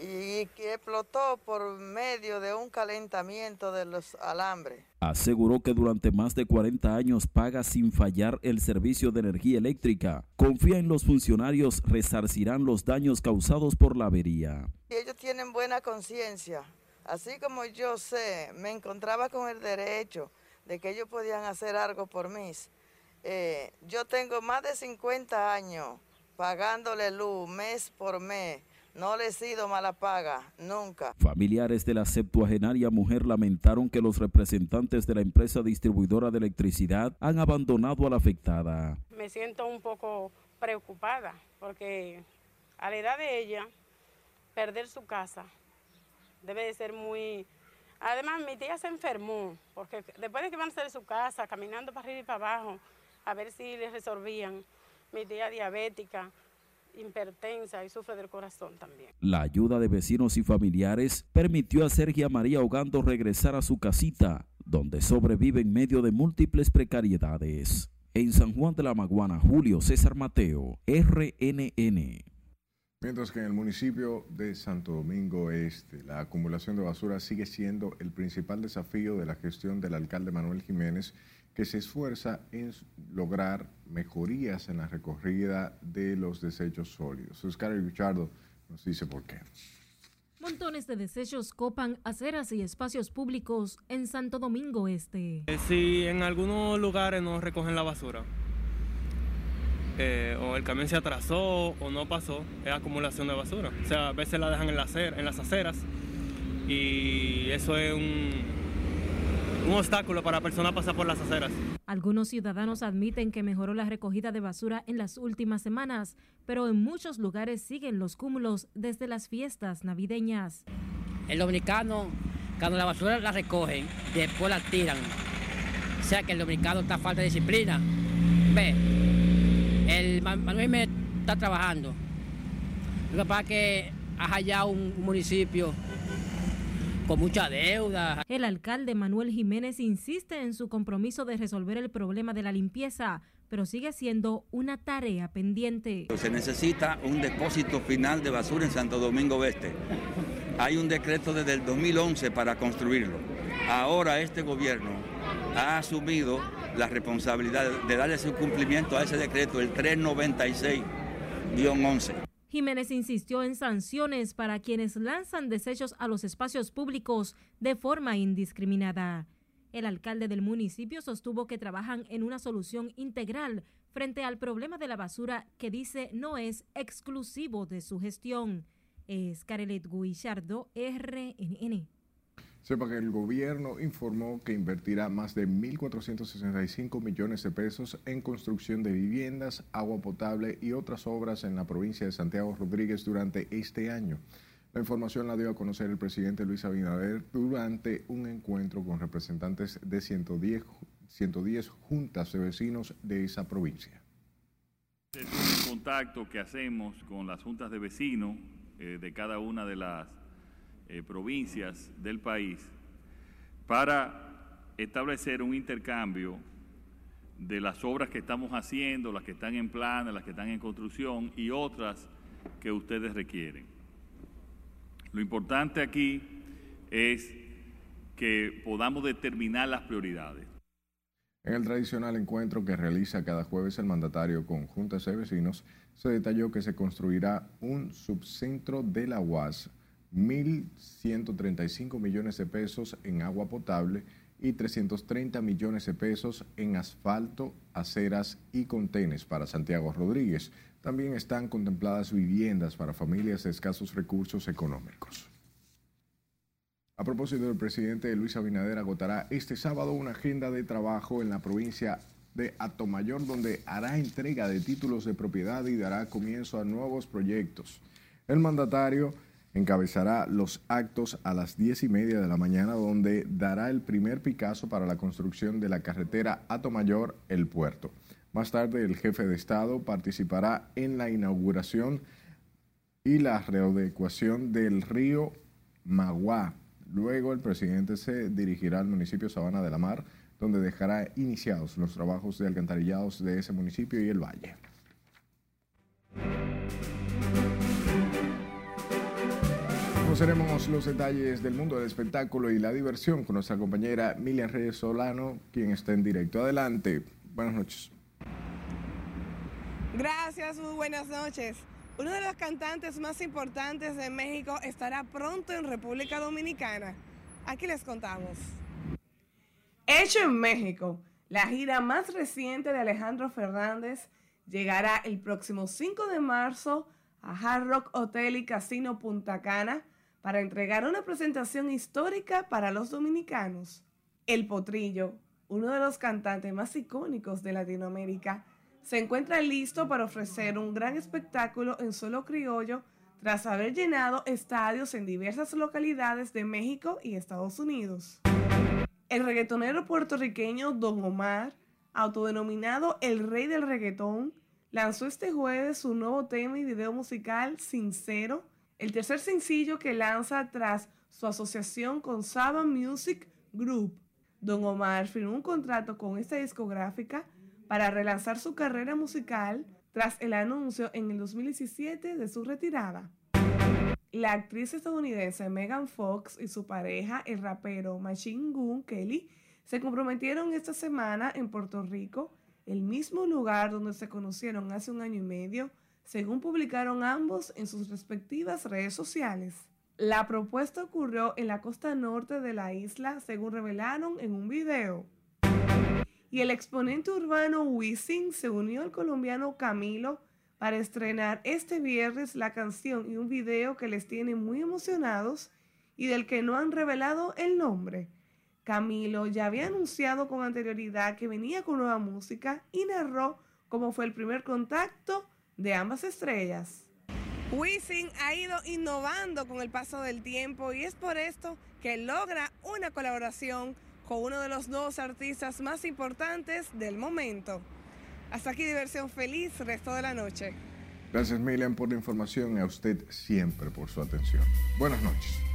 y que explotó por medio de un calentamiento de los alambres. Aseguró que durante más de 40 años paga sin fallar el servicio de energía eléctrica. Confía en los funcionarios resarcirán los daños causados por la avería. Ellos tienen buena conciencia. Así como yo sé, me encontraba con el derecho de que ellos podían hacer algo por mí. Eh, yo tengo más de 50 años pagándole luz mes por mes. No le he sido mala paga, nunca. Familiares de la septuagenaria mujer lamentaron que los representantes de la empresa distribuidora de electricidad han abandonado a la afectada. me siento un poco preocupada porque a la edad de ella, perder su casa debe de ser muy... Además, mi tía se enfermó porque después de que van a hacer su casa, caminando para arriba y para abajo, a ver si le resolvían, mi tía diabética, hipertensa y sufre del corazón también. La ayuda de vecinos y familiares permitió a Sergia María Ogando regresar a su casita, donde sobrevive en medio de múltiples precariedades. En San Juan de la Maguana, Julio César Mateo, RNN. Mientras que en el municipio de Santo Domingo Este, la acumulación de basura sigue siendo el principal desafío de la gestión del alcalde Manuel Jiménez, que se esfuerza en lograr mejorías en la recogida de los desechos sólidos. Oscar Richardo nos dice por qué. Montones de desechos copan aceras y espacios públicos en Santo Domingo Este. Eh, Si en algunos lugares no recogen la basura, eh, o el camión se atrasó o no pasó, es acumulación de basura. O sea, a veces la dejan en, la acer- en las aceras y eso es un, un obstáculo para personas pasar por las aceras. Algunos ciudadanos admiten que mejoró la recogida de basura en las últimas semanas, pero en muchos lugares siguen los cúmulos desde las fiestas navideñas. El dominicano, cuando la basura la recogen, después la tiran. O sea que el dominicano está falta de disciplina. Ve, el Ma- Manuel Jiménez está trabajando. Lo que pasa es que hay allá un municipio con mucha deuda. El alcalde Manuel Jiménez insiste en su compromiso de resolver el problema de la limpieza, pero sigue siendo una tarea pendiente. Se necesita un depósito final de basura en Santo Domingo Oeste. Hay un decreto desde el 2011 para construirlo. Ahora este gobierno ha asumido la responsabilidad de darle su cumplimiento a ese decreto, el 396-11. Jiménez insistió en sanciones para quienes lanzan desechos a los espacios públicos de forma indiscriminada. El alcalde del municipio sostuvo que trabajan en una solución integral frente al problema de la basura que dice no es exclusivo de su gestión. Es Carelet Guillardo, RNN. Sepa que el gobierno informó que invertirá más de 1.465 millones de pesos en construcción de viviendas, agua potable y otras obras en la provincia de Santiago Rodríguez durante este año. La información la dio a conocer el presidente Luis Abinader durante un encuentro con representantes de 110, 110 juntas de vecinos de esa provincia. Es un contacto que hacemos con las juntas de vecinos eh, de cada una de las eh, provincias del país para establecer un intercambio de las obras que estamos haciendo, las que están en planes, las que están en construcción y otras que ustedes requieren. Lo importante aquí es que podamos determinar las prioridades. En el tradicional encuentro que realiza cada jueves el mandatario con juntas de vecinos, se detalló que se construirá un subcentro de la UAS 1.135 millones de pesos en agua potable y 330 millones de pesos en asfalto, aceras y contenes para Santiago Rodríguez. También están contempladas viviendas para familias de escasos recursos económicos. A propósito, el presidente Luis Abinader agotará este sábado una agenda de trabajo en la provincia de Atomayor, donde hará entrega de títulos de propiedad y dará comienzo a nuevos proyectos. El mandatario encabezará los actos a las diez y media de la mañana, donde dará el primer Picasso para la construcción de la carretera Atomayor El Puerto. Más tarde, el jefe de Estado participará en la inauguración y la readecuación del río Maguá, Luego el presidente se dirigirá al municipio Sabana de la Mar, donde dejará iniciados los trabajos de alcantarillados de ese municipio y el valle. Conoceremos los detalles del mundo del espectáculo y la diversión con nuestra compañera Milian Reyes Solano, quien está en directo. Adelante. Buenas noches. Gracias, muy buenas noches. Uno de los cantantes más importantes de México estará pronto en República Dominicana. Aquí les contamos. Hecho en México, la gira más reciente de Alejandro Fernández llegará el próximo 5 de marzo a Hard Rock Hotel y Casino Punta Cana para entregar una presentación histórica para los dominicanos. El Potrillo, uno de los cantantes más icónicos de Latinoamérica, se encuentra listo para ofrecer un gran espectáculo en solo criollo tras haber llenado estadios en diversas localidades de México y Estados Unidos. El reggaetonero puertorriqueño Don Omar, autodenominado el rey del reggaetón, lanzó este jueves su nuevo tema y video musical Sincero, el tercer sencillo que lanza tras su asociación con Saba Music Group. Don Omar firmó un contrato con esta discográfica para relanzar su carrera musical tras el anuncio en el 2017 de su retirada. La actriz estadounidense Megan Fox y su pareja, el rapero Machine Gun Kelly, se comprometieron esta semana en Puerto Rico, el mismo lugar donde se conocieron hace un año y medio, según publicaron ambos en sus respectivas redes sociales. La propuesta ocurrió en la costa norte de la isla, según revelaron en un video y el exponente urbano Wisin se unió al colombiano Camilo para estrenar este viernes la canción y un video que les tiene muy emocionados y del que no han revelado el nombre. Camilo ya había anunciado con anterioridad que venía con nueva música y narró cómo fue el primer contacto de ambas estrellas. Wisin ha ido innovando con el paso del tiempo y es por esto que logra una colaboración con uno de los nuevos artistas más importantes del momento. Hasta aquí diversión feliz, resto de la noche. Gracias Milen por la información y a usted siempre por su atención. Buenas noches.